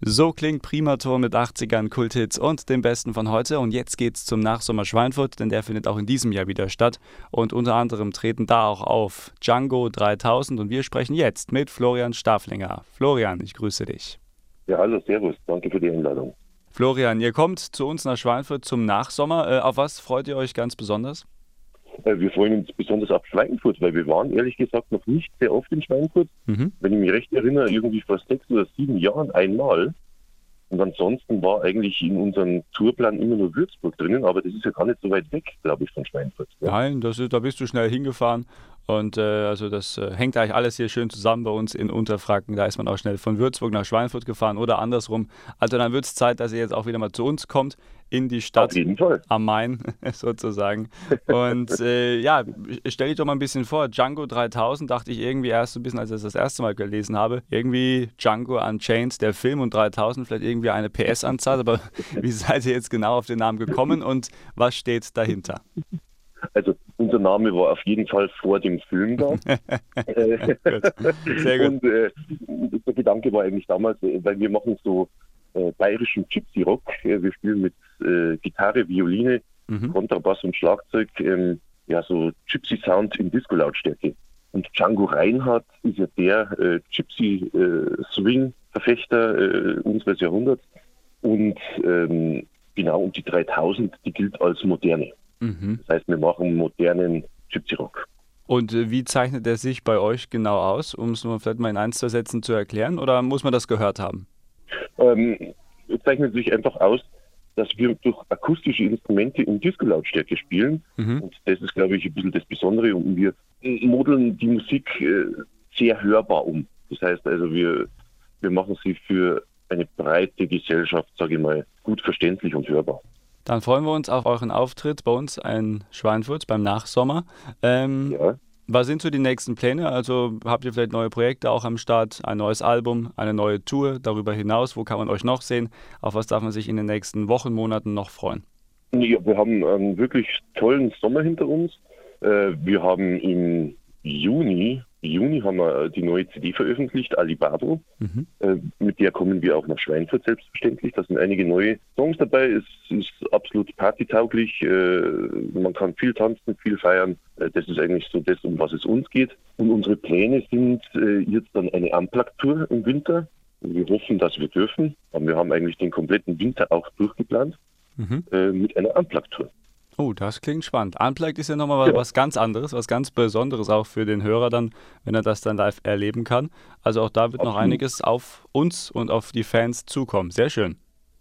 So klingt Primator mit 80ern, Kulthits und dem Besten von heute. Und jetzt geht's zum Nachsommer Schweinfurt, denn der findet auch in diesem Jahr wieder statt. Und unter anderem treten da auch auf Django 3000 und wir sprechen jetzt mit Florian Staflinger. Florian, ich grüße dich. Ja, hallo, servus. Danke für die Einladung. Florian, ihr kommt zu uns nach Schweinfurt zum Nachsommer. Äh, auf was freut ihr euch ganz besonders? Äh, wir freuen uns besonders auf Schweinfurt, weil wir waren ehrlich gesagt noch nicht sehr oft in Schweinfurt. Mhm. Wenn ich mich recht erinnere, irgendwie vor sechs oder sieben Jahren einmal. Und ansonsten war eigentlich in unserem Tourplan immer nur Würzburg drinnen, aber das ist ja gar nicht so weit weg, glaube ich, von Schweinfurt. Ja? Nein, das ist, da bist du schnell hingefahren. Und äh, also das äh, hängt eigentlich alles hier schön zusammen bei uns in Unterfranken. Da ist man auch schnell von Würzburg nach Schweinfurt gefahren oder andersrum. Also dann wird es Zeit, dass ihr jetzt auch wieder mal zu uns kommt in die Stadt am Main sozusagen. Und äh, ja, stell dich doch mal ein bisschen vor, Django 3000 dachte ich irgendwie erst so ein bisschen, als ich das das erste Mal gelesen habe, irgendwie Django Unchained, der Film und 3000 vielleicht irgendwie eine PS-Anzahl, aber wie seid ihr jetzt genau auf den Namen gekommen und was steht dahinter? Unser Name war auf jeden Fall vor dem Film da. Sehr gut. Und äh, der Gedanke war eigentlich damals, äh, weil wir machen so äh, bayerischen Gypsy Rock. Äh, wir spielen mit äh, Gitarre, Violine, mhm. Kontrabass und Schlagzeug, ähm, ja so Gypsy Sound in Disco-Lautstärke. Und Django Reinhardt ist ja der äh, Gypsy äh, unseres Jahrhunderts. Und ähm, genau, und die 3000, die gilt als moderne. Mhm. Das heißt, wir machen modernen Gypsy Rock. Und äh, wie zeichnet er sich bei euch genau aus, um es nur vielleicht mal in ein, zwei Sätzen zu erklären? Oder muss man das gehört haben? Ähm, zeichnet sich einfach aus, dass wir durch akustische Instrumente in Disco-Lautstärke spielen. Mhm. Und das ist, glaube ich, ein bisschen das Besondere. Und wir modeln die Musik äh, sehr hörbar um. Das heißt also, wir, wir machen sie für eine breite Gesellschaft, sage ich mal, gut verständlich und hörbar. Dann freuen wir uns auf euren Auftritt bei uns in Schweinfurt beim Nachsommer. Ähm, ja. Was sind so die nächsten Pläne? Also habt ihr vielleicht neue Projekte auch am Start, ein neues Album, eine neue Tour darüber hinaus? Wo kann man euch noch sehen? Auf was darf man sich in den nächsten Wochen, Monaten noch freuen? Ja, wir haben einen wirklich tollen Sommer hinter uns. Äh, wir haben im Juni Juni haben wir die neue CD veröffentlicht, Alibabo. Mhm. Äh, mit der kommen wir auch nach Schweinfurt selbstverständlich. Da sind einige neue Songs dabei. Es ist absolut partytauglich. Äh, man kann viel tanzen, viel feiern. Äh, das ist eigentlich so das, um was es uns geht. Und unsere Pläne sind äh, jetzt dann eine Unplugged-Tour im Winter. Wir hoffen, dass wir dürfen. Aber wir haben eigentlich den kompletten Winter auch durchgeplant mhm. Äh, mit einer Unplugged-Tour. Oh, das klingt spannend. Unplugged ist ja nochmal ja. was ganz anderes, was ganz Besonderes auch für den Hörer dann, wenn er das dann live erleben kann. Also auch da wird Absolut. noch einiges auf uns und auf die Fans zukommen. Sehr schön.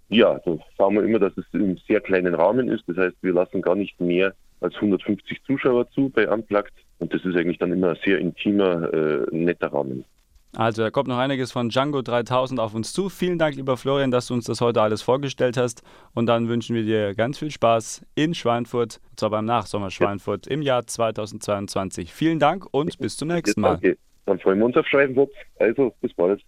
Ja, da schauen wir immer, dass es im sehr kleinen Rahmen ist. Das heißt, wir lassen gar nicht mehr als 150 Zuschauer zu bei Unplugged. Und das ist eigentlich dann immer ein sehr intimer, äh, netter Rahmen. Also da kommt noch einiges von Django 3000 auf uns zu. Vielen Dank, lieber Florian, dass du uns das heute alles vorgestellt hast. Und dann wünschen wir dir ganz viel Spaß in Schweinfurt, und zwar beim Nachsommer Schweinfurt im Jahr 2022. Vielen Dank und bis zum nächsten Mal. Danke. Dann freuen wir uns auf Schweinfurt. Also bis bald.